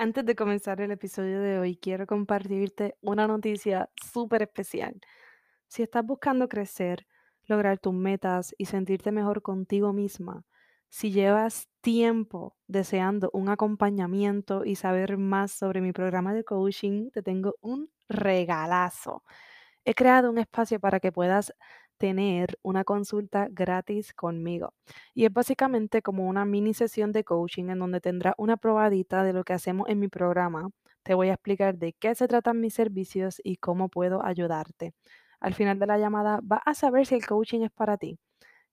Antes de comenzar el episodio de hoy, quiero compartirte una noticia súper especial. Si estás buscando crecer, lograr tus metas y sentirte mejor contigo misma, si llevas tiempo deseando un acompañamiento y saber más sobre mi programa de coaching, te tengo un regalazo. He creado un espacio para que puedas tener una consulta gratis conmigo. Y es básicamente como una mini sesión de coaching en donde tendrás una probadita de lo que hacemos en mi programa. Te voy a explicar de qué se tratan mis servicios y cómo puedo ayudarte. Al final de la llamada vas a saber si el coaching es para ti.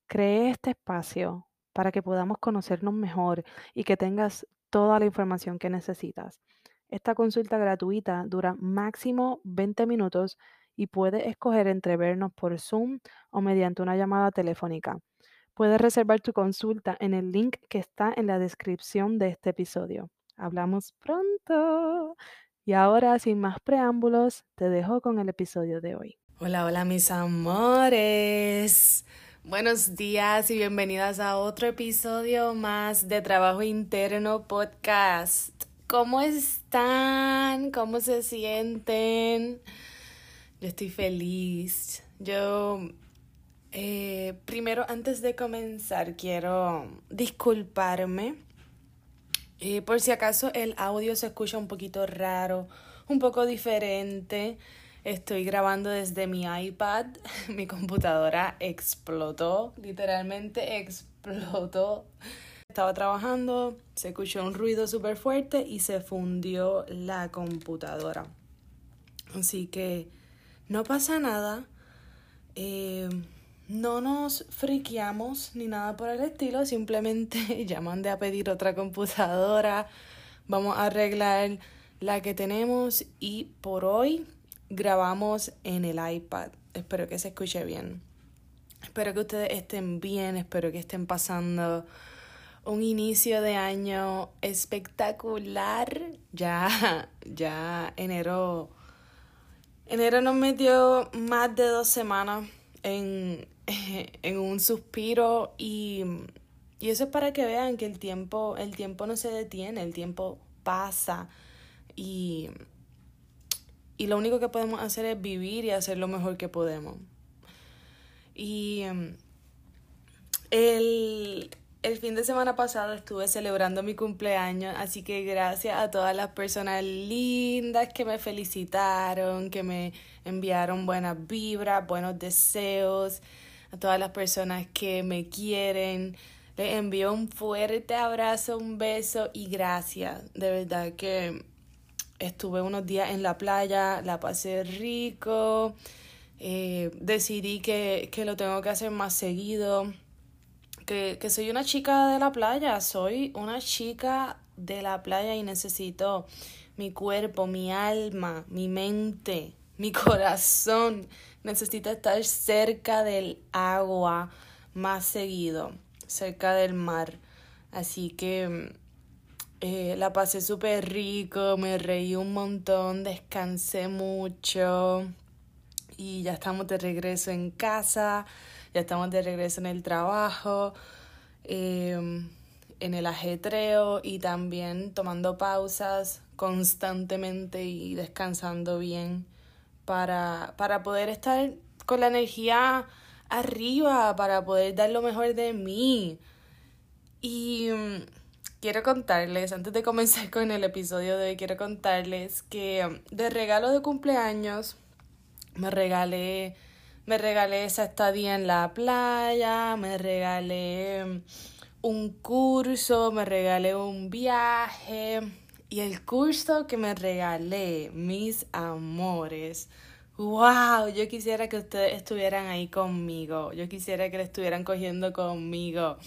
Cree este espacio para que podamos conocernos mejor y que tengas toda la información que necesitas. Esta consulta gratuita dura máximo 20 minutos y puedes escoger entre vernos por Zoom o mediante una llamada telefónica. Puedes reservar tu consulta en el link que está en la descripción de este episodio. Hablamos pronto. Y ahora, sin más preámbulos, te dejo con el episodio de hoy. Hola, hola mis amores. Buenos días y bienvenidas a otro episodio más de Trabajo Interno Podcast. ¿Cómo están? ¿Cómo se sienten? Yo estoy feliz. Yo, eh, primero, antes de comenzar, quiero disculparme. Eh, por si acaso el audio se escucha un poquito raro, un poco diferente. Estoy grabando desde mi iPad. Mi computadora explotó, literalmente explotó. Estaba trabajando, se escuchó un ruido súper fuerte y se fundió la computadora. Así que no pasa nada. Eh, no nos friqueamos ni nada por el estilo. Simplemente ya mandé a pedir otra computadora. Vamos a arreglar la que tenemos y por hoy grabamos en el iPad. Espero que se escuche bien. Espero que ustedes estén bien, espero que estén pasando un inicio de año espectacular. Ya, ya enero. Enero nos metió más de dos semanas en, en un suspiro y, y eso es para que vean que el tiempo, el tiempo no se detiene, el tiempo pasa y y lo único que podemos hacer es vivir y hacer lo mejor que podemos. Y em, el, el fin de semana pasado estuve celebrando mi cumpleaños, así que gracias a todas las personas lindas que me felicitaron, que me enviaron buenas vibras, buenos deseos, a todas las personas que me quieren. Les envío un fuerte abrazo, un beso y gracias. De verdad que estuve unos días en la playa, la pasé rico, eh, decidí que, que, lo tengo que hacer más seguido, que, que soy una chica de la playa, soy una chica de la playa y necesito mi cuerpo, mi alma, mi mente, mi corazón, necesito estar cerca del agua más seguido, cerca del mar. Así que eh, la pasé súper rico, me reí un montón, descansé mucho y ya estamos de regreso en casa, ya estamos de regreso en el trabajo, em, en el ajetreo y también tomando pausas constantemente y descansando bien para, para poder estar con la energía arriba, para poder dar lo mejor de mí. Y quiero contarles, antes de comenzar con el episodio de hoy, quiero contarles que de regalo de cumpleaños me regalé Me regalé esa estadía en la playa, me regalé un curso, me regalé un viaje y el curso que me regalé, mis amores. Wow, yo quisiera que ustedes estuvieran ahí conmigo. Yo quisiera que le estuvieran cogiendo conmigo.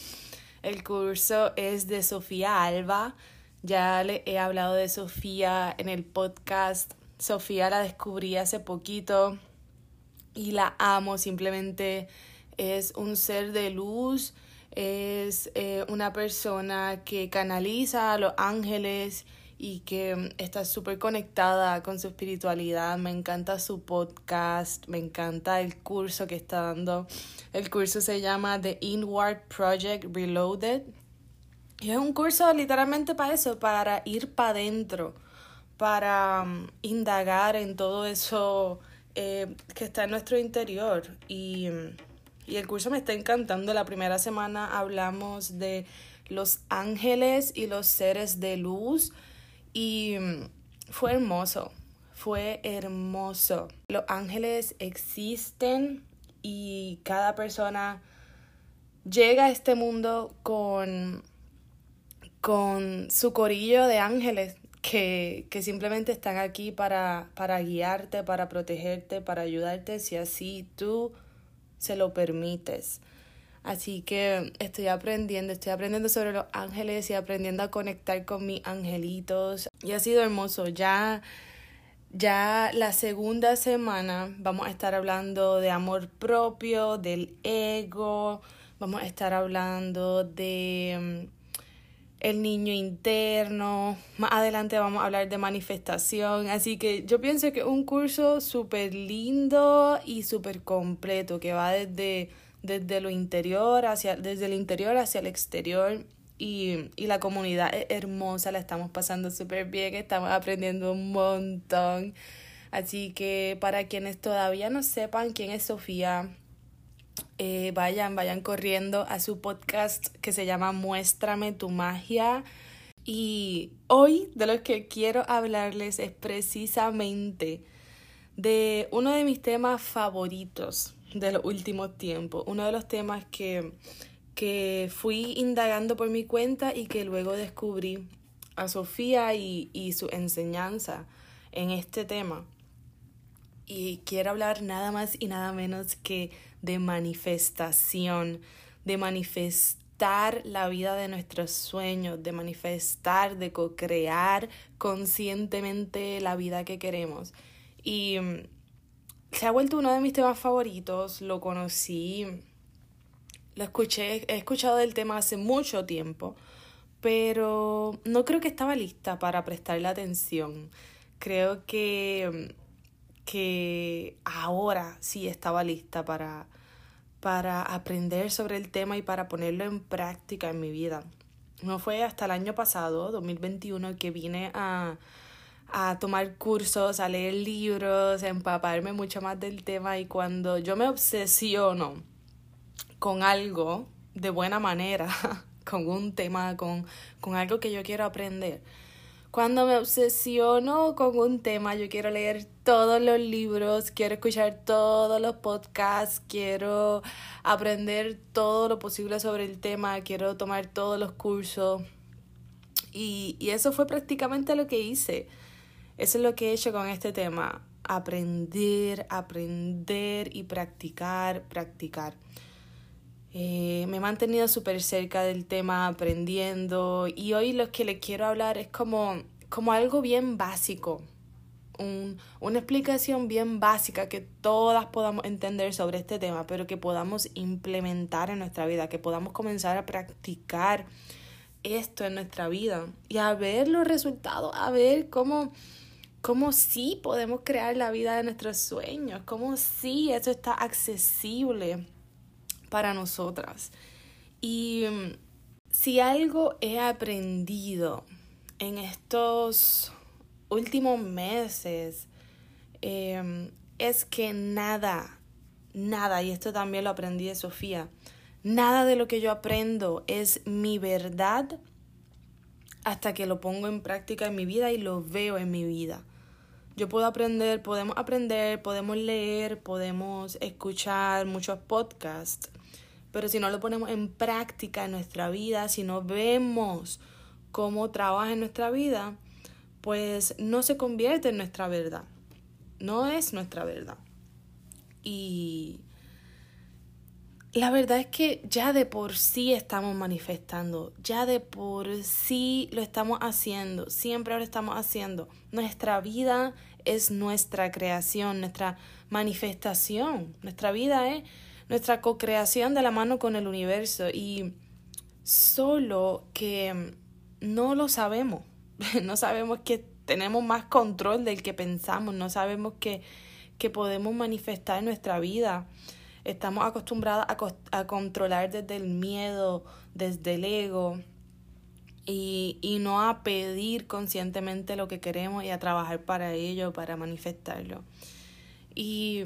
El curso es de Sofía Alba. Ya le he hablado de Sofía en el podcast. Sofía la descubrí hace poquito y la amo. Simplemente es un ser de luz es eh, una persona que canaliza a los ángeles y que mm, está súper conectada con su espiritualidad. Me encanta su podcast, me encanta el curso que está dando. El curso se llama The Inward Project Reloaded. Y es un curso literalmente para eso, para ir para adentro, para mm, indagar en todo eso eh, que está en nuestro interior. Y y el curso me está encantando. La primera semana hablamos de los ángeles y los seres de luz y mm, fue hermoso, fue hermoso. Los ángeles existen y cada persona llega a este mundo con, con su corillo de ángeles que, que simplemente están aquí para, para guiarte, para protegerte, para ayudarte si así tú se lo permites. Así que estoy aprendiendo, estoy aprendiendo sobre los ángeles y aprendiendo a conectar con mis angelitos. Y ha sido hermoso. Ya, ya la segunda semana vamos a estar hablando de amor propio, del ego, vamos a estar hablando de mm, el niño interno. Más adelante vamos a hablar de manifestación. Así que yo pienso que es un curso súper lindo y súper completo que va desde, desde lo interior hacia, desde el interior hacia el exterior. Y, y la comunidad es hermosa, la estamos pasando súper bien, estamos aprendiendo un montón. Así que para quienes todavía no sepan quién es Sofía, eh, vayan, vayan corriendo a su podcast que se llama Muéstrame tu magia. Y hoy de lo que quiero hablarles es precisamente de uno de mis temas favoritos de los últimos tiempos, uno de los temas que, que fui indagando por mi cuenta y que luego descubrí a Sofía y, y su enseñanza en este tema. Y quiero hablar nada más y nada menos que de manifestación, de manifestar la vida de nuestros sueños, de manifestar, de co-crear conscientemente la vida que queremos. Y mm, se ha vuelto uno de mis temas favoritos, lo conocí, lo escuché, he escuchado del tema hace mucho tiempo, pero no creo que estaba lista para prestarle atención. Creo que mm, que ahora sí estaba lista para, para aprender sobre el tema y para ponerlo en práctica en mi vida. No fue hasta el año pasado, 2021, que vine a, a tomar cursos, a leer libros, a empaparme mucho más del tema y cuando yo me obsesiono con algo de buena manera, con un tema, con, con algo que yo quiero aprender, cuando me obsesiono con un tema, yo quiero leer todos los libros, quiero escuchar todos los podcasts, quiero aprender todo lo posible sobre el tema, quiero tomar todos los cursos. Y, y eso fue prácticamente lo que hice. Eso es lo que he hecho con este tema. Aprender, aprender y practicar, practicar. Eh, me he mantenido súper cerca del tema, aprendiendo y hoy lo que les quiero hablar es como, como algo bien básico, un, una explicación bien básica que todas podamos entender sobre este tema, pero que podamos implementar en nuestra vida, que podamos comenzar a practicar esto en nuestra vida y a ver los resultados, a ver cómo, cómo sí podemos crear la vida de nuestros sueños, cómo sí eso está accesible para nosotras. Y mm, si algo he aprendido en estos últimos meses em, es que nada, nada, y esto también lo aprendí de Sofía, nada de lo que yo aprendo es mi verdad hasta que lo pongo en práctica en mi vida y lo veo en mi vida. Yo puedo aprender, podemos aprender, podemos leer, podemos escuchar muchos podcasts, pero si no lo ponemos en práctica en nuestra vida, si no vemos cómo trabaja en nuestra vida, pues no se convierte en nuestra verdad. No es nuestra verdad. Y la verdad es que ya de por sí estamos manifestando, ya de por sí lo estamos haciendo, siempre lo estamos haciendo. Nuestra vida es nuestra creación, nuestra manifestación. Nuestra vida es nuestra co-creación de la mano con el universo y solo que no lo sabemos, no sabemos que tenemos más control del que pensamos, no sabemos que, que podemos manifestar nuestra vida. Estamos acostumbrados a, a, controlar desde el miedo, desde el ego y, y no a pedir conscientemente lo que queremos y a trabajar para ello, para manifestarlo. Y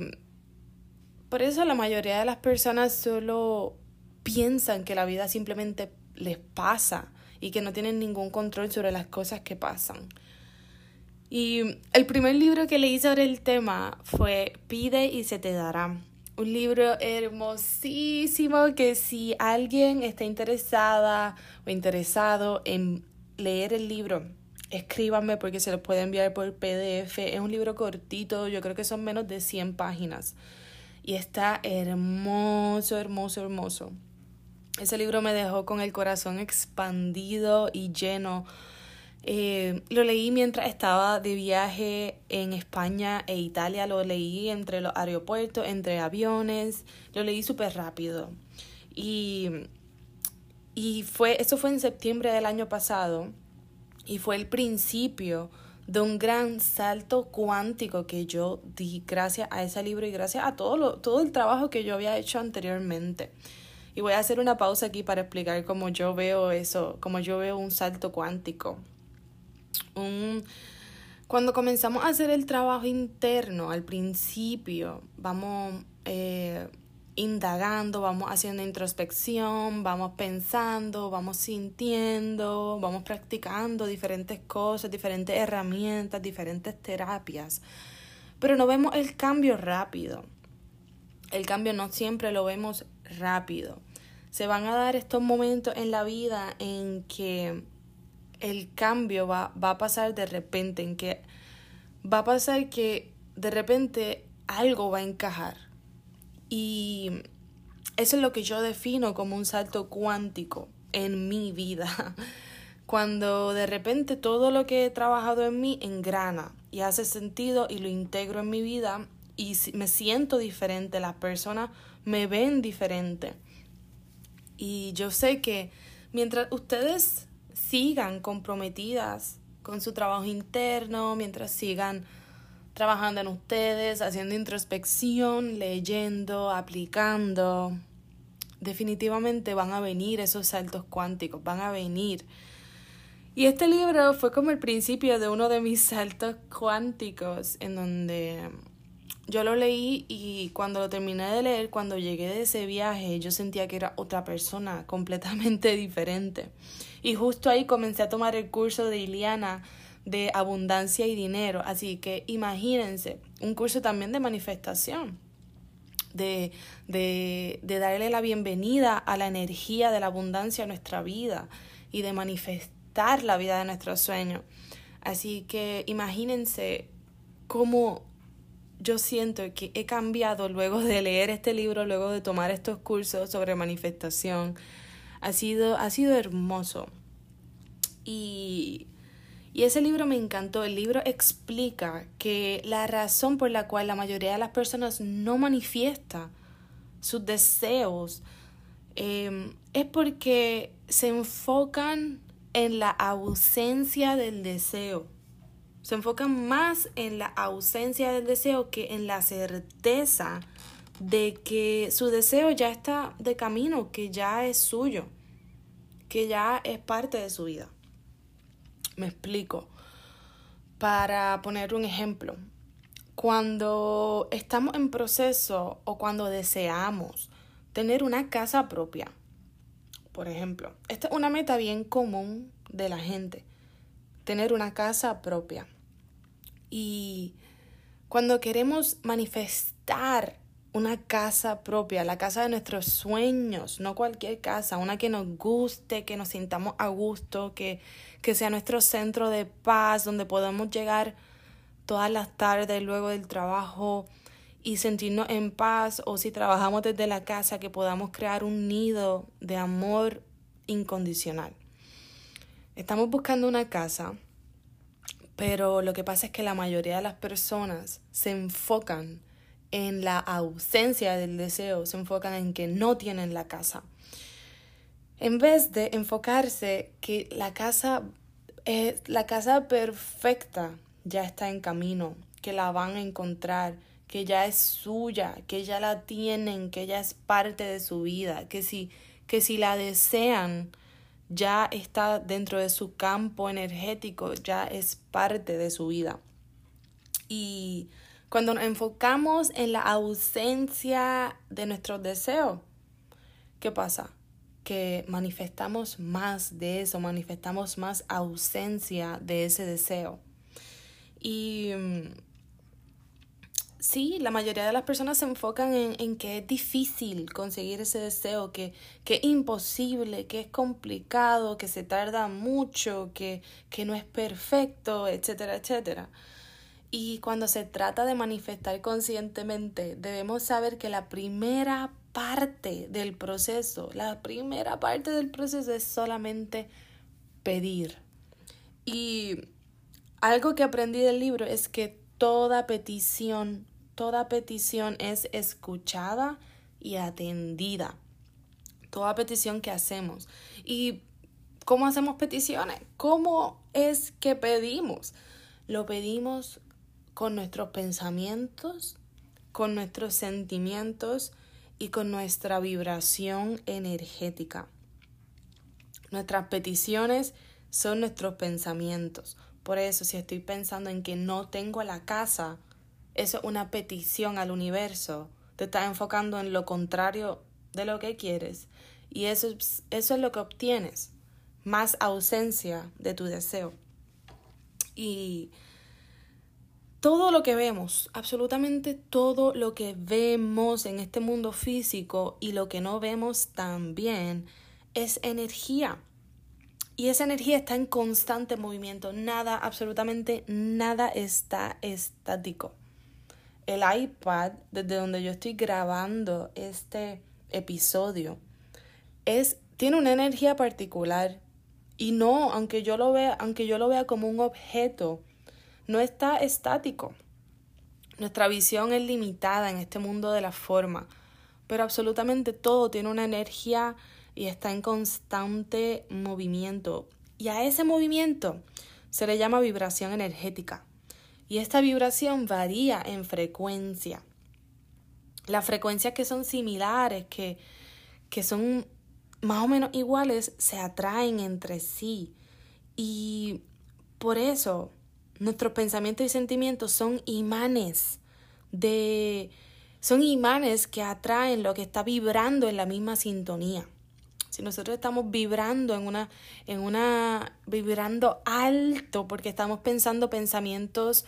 por eso la mayoría de las personas solo piensan que la vida simplemente les pasa y que no tienen ningún control sobre las cosas que pasan. Y el primer libro que leí sobre el tema fue Pide y se te dará. Un libro hermosísimo que si alguien está interesada o interesado en leer el libro, escríbanme porque se lo puede enviar por PDF. Es un libro cortito, yo creo que son menos de 100 páginas. Y está hermoso, hermoso, hermoso. Ese libro me dejó con el corazón expandido y lleno. Eh, lo leí mientras estaba de viaje en España e Italia, lo leí entre los aeropuertos, entre aviones, lo leí súper rápido. Y, y fue, eso fue en septiembre del año pasado y fue el principio de un gran salto cuántico que yo di gracias a ese libro y gracias a todo, lo, todo el trabajo que yo había hecho anteriormente. Y voy a hacer una pausa aquí para explicar cómo yo veo eso, cómo yo veo un salto cuántico. Un, cuando comenzamos a hacer el trabajo interno al principio, vamos eh, indagando, vamos haciendo introspección, vamos pensando, vamos sintiendo, vamos practicando diferentes cosas, diferentes herramientas, diferentes terapias. Pero no vemos el cambio rápido. El cambio no siempre lo vemos rápido. Se van a dar estos momentos en la vida en que el cambio va, va a pasar de repente, en que va a pasar que de repente algo va a encajar. Y eso es lo que yo defino como un salto cuántico en mi vida. Cuando de repente todo lo que he trabajado en mí engrana y hace sentido y lo integro en mi vida y me siento diferente, las personas me ven diferente. Y yo sé que mientras ustedes sigan comprometidas con su trabajo interno, mientras sigan trabajando en ustedes, haciendo introspección, leyendo, aplicando, definitivamente van a venir esos saltos cuánticos, van a venir. Y este libro fue como el principio de uno de mis saltos cuánticos, en donde yo lo leí y cuando lo terminé de leer, cuando llegué de ese viaje, yo sentía que era otra persona completamente diferente. Y justo ahí comencé a tomar el curso de Iliana de abundancia y dinero. Así que imagínense, un curso también de manifestación, de, de, de darle la bienvenida a la energía de la abundancia a nuestra vida y de manifestar la vida de nuestros sueños. Así que imagínense cómo yo siento que he cambiado luego de leer este libro, luego de tomar estos cursos sobre manifestación. Ha sido, ha sido hermoso. Y, y ese libro me encantó. El libro explica que la razón por la cual la mayoría de las personas no manifiesta sus deseos em, es porque se enfocan en la ausencia del deseo. Se enfocan más en la ausencia del deseo que en la certeza de que su deseo ya está de camino, que ya es suyo, que ya es parte de su vida. Me explico. Para poner un ejemplo, cuando estamos en proceso o cuando deseamos tener una casa propia, por ejemplo, esta es una meta bien común de la gente, tener una casa propia. Y cuando queremos manifestar una casa propia, la casa de nuestros sueños, no cualquier casa, una que nos guste, que nos sintamos a gusto, que, que sea nuestro centro de paz, donde podamos llegar todas las tardes luego del trabajo y sentirnos en paz, o si trabajamos desde la casa, que podamos crear un nido de amor incondicional. Estamos buscando una casa, pero lo que pasa es que la mayoría de las personas se enfocan en la ausencia del deseo, se enfocan en que no tienen la casa. En vez de enfocarse que la casa es la casa perfecta ya está en camino, que la van a encontrar, que ya es suya, que ya la tienen, que ya es parte de su vida, que si, que si la desean, ya está dentro de su campo energético, ya es parte de su vida. Y cuando nos enfocamos en la ausencia de nuestros deseos, ¿qué pasa? Que manifestamos más de eso, manifestamos más ausencia de ese deseo. Y mm, sí, la mayoría de las personas se enfocan en, que es difícil conseguir ese deseo, que, que, es imposible, que es complicado, que se tarda mucho, que, que no es perfecto, etcétera, etcétera. Y cuando se trata de manifestar conscientemente, debemos saber que la primera parte del proceso, la primera parte del proceso es solamente pedir. Y algo que aprendí del libro es que toda petición, toda petición es escuchada y atendida. Toda petición que hacemos. ¿Y cómo hacemos peticiones? ¿Cómo es que pedimos? Lo pedimos con nuestros pensamientos, con nuestros sentimientos y con nuestra vibración energética. Nuestras peticiones son nuestros pensamientos. Por eso, si estoy pensando en que no tengo la casa, eso es una petición al universo. Te estás enfocando en lo contrario de lo que quieres. Y eso, eso es lo que obtienes. Más ausencia de tu deseo. Y todo lo que vemos, absolutamente todo lo que vemos en este mundo físico y lo que no vemos también es energía. Y esa energía está en constante movimiento. Nada, absolutamente nada está estático. El iPad, desde donde yo estoy grabando este episodio, es, tiene una energía particular. Y no, aunque yo lo vea, aunque yo lo vea como un objeto, no está estático. Nuestra visión es limitada en este mundo de la forma, pero absolutamente todo tiene una energía y está en constante movimiento. Y a ese movimiento se le llama vibración energética. Y esta vibración varía en frecuencia. Las frecuencias que son similares, que, que son más o menos iguales, se atraen entre sí. Y por eso Nuestros pensamientos y sentimientos son imanes de son imanes que atraen lo que está vibrando en la misma sintonía. Si nosotros estamos vibrando en una en una vibrando alto porque estamos pensando pensamientos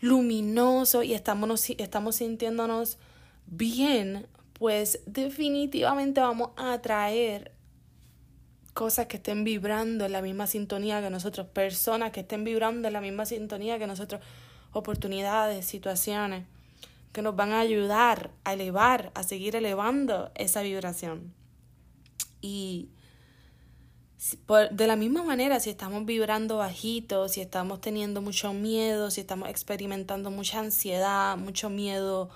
luminosos y estamos estamos sintiéndonos bien, pues definitivamente vamos a atraer cosas que estén vibrando en la misma sintonía que nosotros, personas que estén vibrando en la misma sintonía que nosotros, oportunidades, situaciones que nos van a ayudar a elevar, a seguir elevando esa vibración. Y de la misma manera, si estamos vibrando bajito, si estamos teniendo mucho miedo, si estamos experimentando mucha ansiedad, mucho miedo,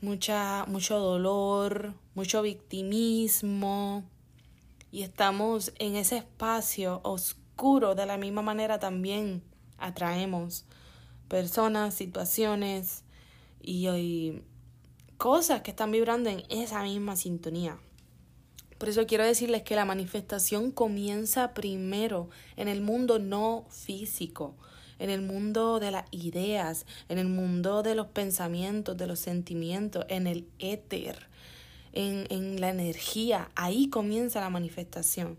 mucha, mucho dolor, mucho victimismo, y estamos en ese espacio oscuro, de la misma manera también atraemos personas, situaciones y, cosas que están vibrando en esa misma sintonía. Por eso quiero decirles que la manifestación comienza primero en el mundo no físico, en el mundo de las ideas, en el mundo de los pensamientos, de los sentimientos, en el éter en, la energía, ahí comienza la manifestación.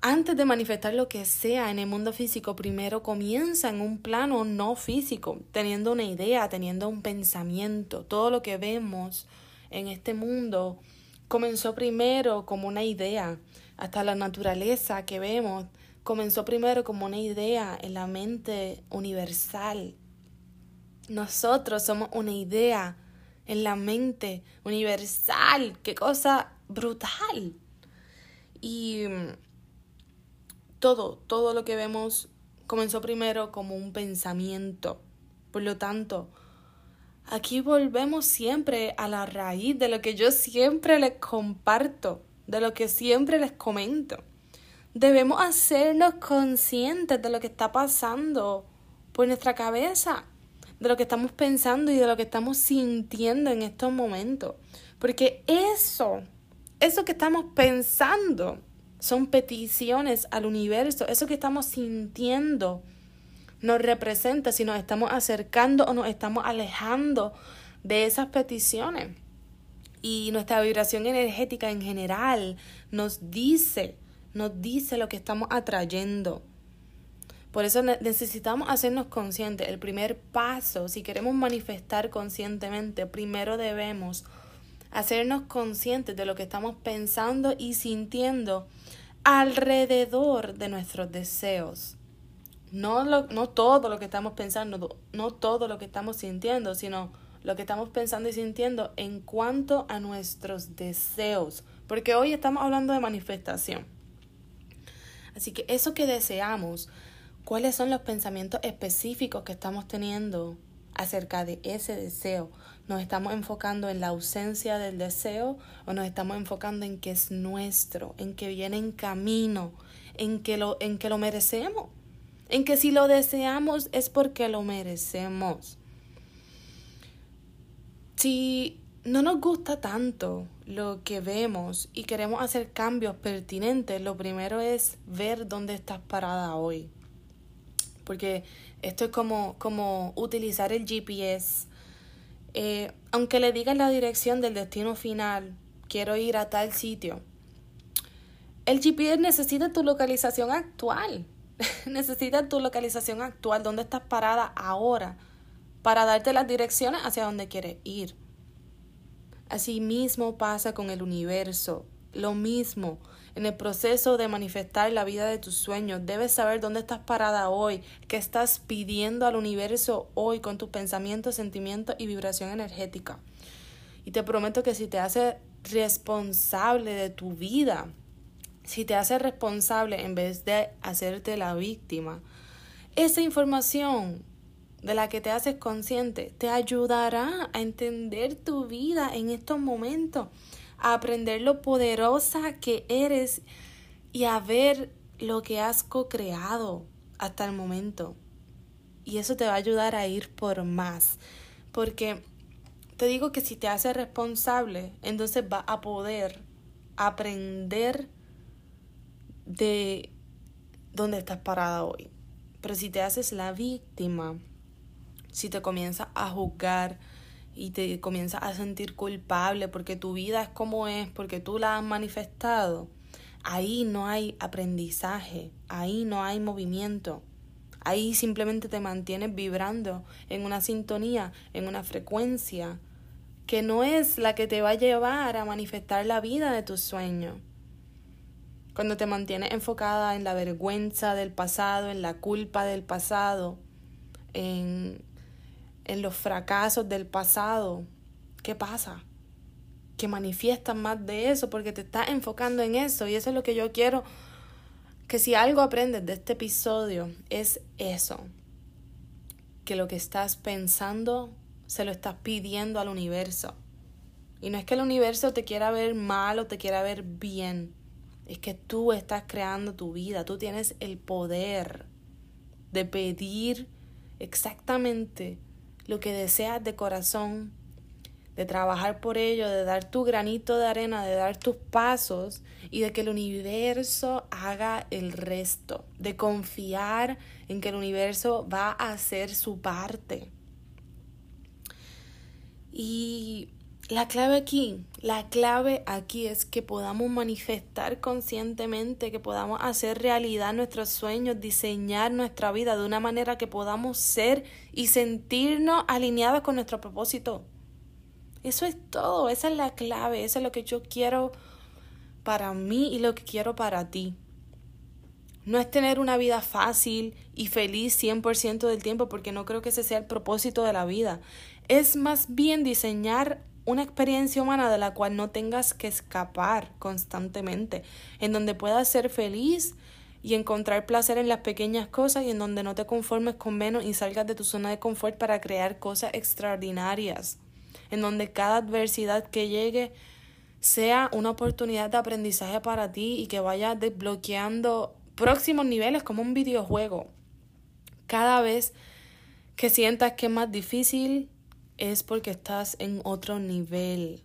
antes de manifestar lo que sea en el mundo físico, primero comienza en un plano no físico, teniendo una idea, teniendo un pensamiento. Todo lo que vemos en este mundo comenzó primero como una idea. Hasta la naturaleza que vemos comenzó primero como una idea en la mente universal. Nosotros somos una idea en la mente universal. Qué cosa brutal. Y todo, todo lo que vemos comenzó primero como un pensamiento. Por lo tanto, aquí volvemos siempre a la raíz de lo que yo siempre les comparto, de lo que siempre les comento. Debemos hacernos conscientes de lo que está pasando por nuestra cabeza, de lo que estamos pensando y de lo que estamos sintiendo en estos momentos. Porque eso, eso que estamos pensando, son peticiones al universo. Eso que estamos sintiendo nos representa si nos estamos acercando o nos estamos alejando de esas peticiones. Y nuestra vibración energética en general nos dice, nos dice lo que estamos atrayendo. Por eso necesitamos hacernos conscientes. El primer paso, si queremos manifestar conscientemente, primero debemos hacernos conscientes de lo que estamos pensando y sintiendo alrededor de nuestros deseos. No, no todo lo que estamos pensando, no todo lo que estamos sintiendo, sino lo que estamos pensando y sintiendo en cuanto a nuestros deseos. Porque hoy estamos hablando de manifestación. Así que eso que deseamos, cuáles son los pensamientos específicos que estamos teniendo acerca de ese deseo. ¿Nos estamos enfocando en la ausencia del deseo o nos estamos enfocando en que es nuestro, en que viene en camino, en que lo, en que lo merecemos? En que si lo deseamos es porque lo merecemos. Si no nos gusta tanto lo que vemos y queremos hacer cambios pertinentes, lo primero es ver dónde estás parada hoy. Porque esto es como, como utilizar el GPS. Eh, aunque le digas la dirección del destino final, quiero ir a tal sitio. El GPS necesita tu localización actual. necesita tu localización actual, dónde estás parada ahora, para darte las direcciones hacia donde quieres ir. Así mismo pasa con el universo. Lo mismo. En el proceso de manifestar la vida de tus sueños, debes saber dónde estás parada hoy, qué estás pidiendo al universo hoy con tus pensamientos, sentimientos y vibración energética. Y te prometo que si te haces responsable de tu vida, si te haces responsable en vez de hacerte la víctima, esa información de la que te haces consciente te ayudará a entender tu vida en estos momentos a aprender lo poderosa que eres y a ver lo que has co-creado hasta el momento. Y eso te va a ayudar a ir por más. Porque te digo que si te haces responsable, entonces vas a poder aprender de dónde estás parada hoy. Pero si te haces la víctima, si te comienzas a juzgar, y te comienzas a sentir culpable porque tu vida es como es, porque tú la has manifestado, ahí no hay aprendizaje, ahí no hay movimiento. Ahí simplemente te mantienes vibrando en una sintonía, en una frecuencia que no es la que te va a llevar a manifestar la vida de tus sueños. Cuando te mantienes enfocada en la vergüenza del pasado, en la culpa del pasado, en en los fracasos del pasado, ¿qué pasa? Que manifiestas más de eso porque te estás enfocando en eso y eso es lo que yo quiero que si algo aprendes de este episodio es eso, que lo que estás pensando se lo estás pidiendo al universo. Y no es que el universo te quiera ver mal o te quiera ver bien, es que tú estás creando tu vida, tú tienes el poder de pedir exactamente lo que deseas de corazón, de trabajar por ello, de dar tu granito de arena, de dar tus pasos y de que el universo haga el resto, de confiar en que el universo va a hacer su parte. Y la clave aquí, la clave aquí es que podamos manifestar conscientemente, que podamos hacer realidad nuestros sueños, diseñar nuestra vida de una manera que podamos ser y sentirnos alineados con nuestro propósito. Eso es todo, esa es la clave, eso es lo que yo quiero para mí y lo que quiero para ti. No es tener una vida fácil y feliz 100% del tiempo, porque no creo que ese sea el propósito de la vida. Es más bien diseñar una experiencia humana de la cual no tengas que escapar constantemente, en donde puedas ser feliz y encontrar placer en las pequeñas cosas y en donde no te conformes con menos y salgas de tu zona de confort para crear cosas extraordinarias, en donde cada adversidad que llegue sea una oportunidad de aprendizaje para ti y que vayas desbloqueando próximos niveles como un videojuego. Cada vez que sientas que es más difícil es porque estás en otro nivel,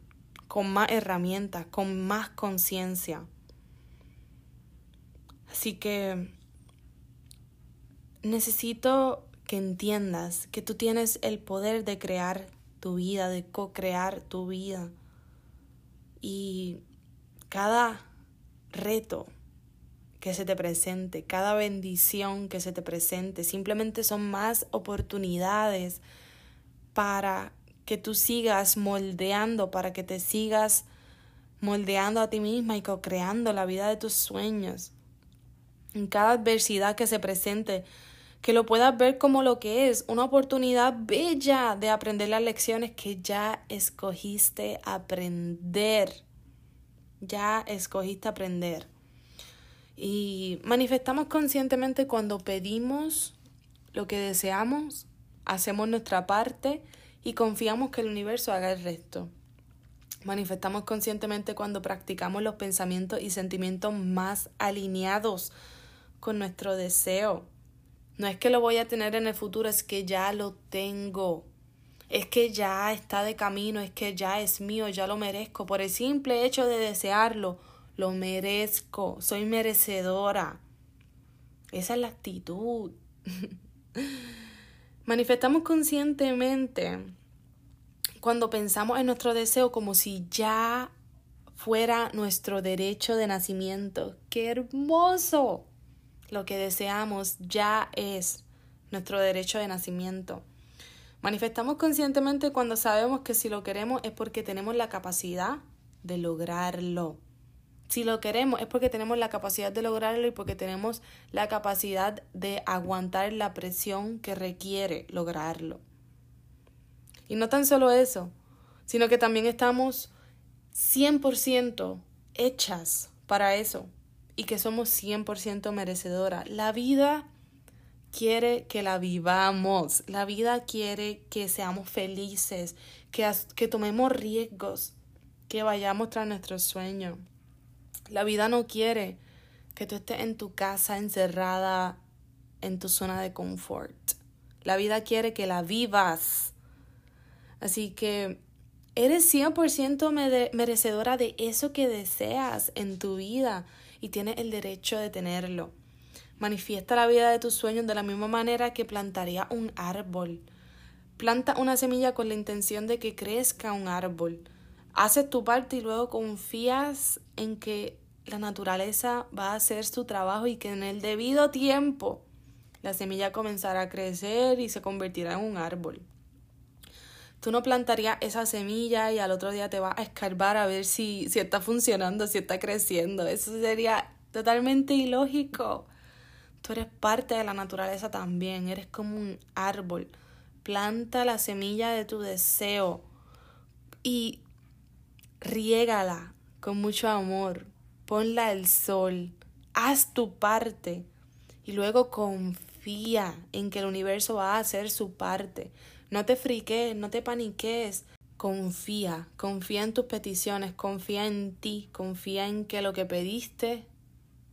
con más herramientas, con más conciencia. Así que necesito que entiendas que tú tienes el poder de crear tu vida, de co-crear tu vida. Y cada reto que se te presente, cada bendición que se te presente, simplemente son más oportunidades para que tú sigas moldeando, para que te sigas moldeando a ti misma y co-creando la vida de tus sueños. En cada adversidad que se presente, que lo puedas ver como lo que es, una oportunidad bella de aprender las lecciones que ya escogiste aprender. Ya escogiste aprender. Y manifestamos conscientemente cuando pedimos lo que deseamos, hacemos nuestra parte y confiamos que el universo haga el resto. Manifestamos conscientemente cuando practicamos los pensamientos y sentimientos más alineados con nuestro deseo. No es que lo voy a tener en el futuro, es que ya lo tengo. Es que ya está de camino, es que ya es mío, ya lo merezco. Por el simple hecho de desearlo, lo merezco, soy merecedora. Esa es la actitud. Manifestamos conscientemente cuando pensamos en nuestro deseo como si ya fuera nuestro derecho de nacimiento. ¡Qué hermoso! Lo que deseamos ya es nuestro derecho de nacimiento. Manifestamos conscientemente cuando sabemos que si lo queremos es porque tenemos la capacidad de lograrlo. Si lo queremos es porque tenemos la capacidad de lograrlo y porque tenemos la capacidad de aguantar la presión que requiere lograrlo. Y no tan solo eso, sino que también estamos 100% hechas para eso y que somos 100% merecedoras. La vida quiere que la vivamos, la vida quiere que seamos felices, que, que tomemos riesgos, que vayamos tras nuestros sueños. La vida no quiere que tú estés en tu casa encerrada en tu zona de confort. La vida quiere que la vivas. Así que eres 100% merecedora de eso que deseas en tu vida y tienes el derecho de tenerlo. Manifiesta la vida de tus sueños de la misma manera que plantaría un árbol. Planta una semilla con la intención de que crezca un árbol haces tu parte y luego confías en que la naturaleza va a hacer su trabajo y que en el debido tiempo la semilla comenzará a crecer y se convertirá en un árbol. Tú no plantarías esa semilla y al otro día te vas a escarbar a ver si, si está funcionando, si está creciendo. Eso sería totalmente ilógico. Tú eres parte de la naturaleza también, eres como un árbol. Planta la semilla de tu deseo y riégala con mucho amor, ponla al sol, haz tu parte y luego confía en que el universo va a hacer su parte. No te friques, no te paniques, confía, confía en tus peticiones, confía en ti, confía en que lo que pediste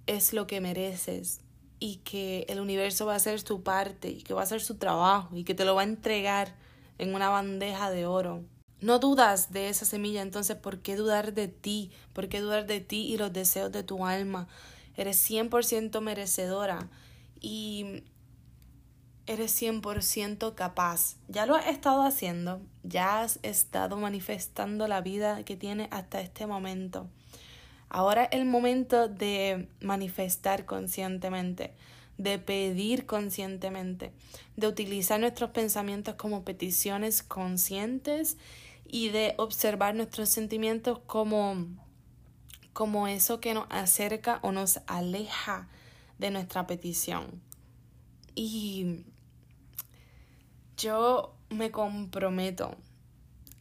es lo que mereces y que el universo va a hacer su parte y que va a hacer su trabajo y que te lo va a entregar en una bandeja de oro. No dudas de esa semilla, entonces, ¿por qué dudar de ti? ¿Por qué dudar de ti y los deseos de tu alma? Eres 100% merecedora. Y eres 100% capaz. Ya lo has estado haciendo, ya has estado manifestando la vida que tienes hasta este momento. Ahora es el momento de manifestar conscientemente, de pedir conscientemente, de utilizar nuestros pensamientos como peticiones conscientes y de observar nuestros sentimientos como, como eso que nos acerca o nos aleja de nuestra petición. Y yo me comprometo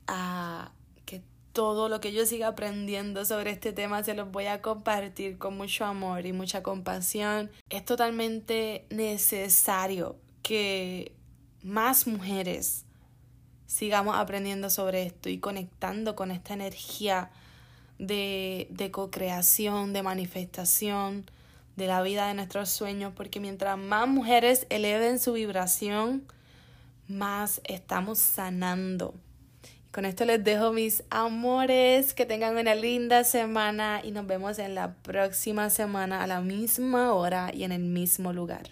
a que todo lo que yo siga aprendiendo sobre este tema se los voy a compartir con mucho amor y mucha compasión. Es totalmente necesario que más mujeres sigamos aprendiendo sobre esto y conectando con esta energía de, de co-creación, de manifestación de la vida de nuestros sueños, porque mientras más mujeres eleven su vibración, más estamos sanando. Con esto les dejo mis amores, que tengan una linda semana y nos vemos en la próxima semana a la misma hora y en el mismo lugar.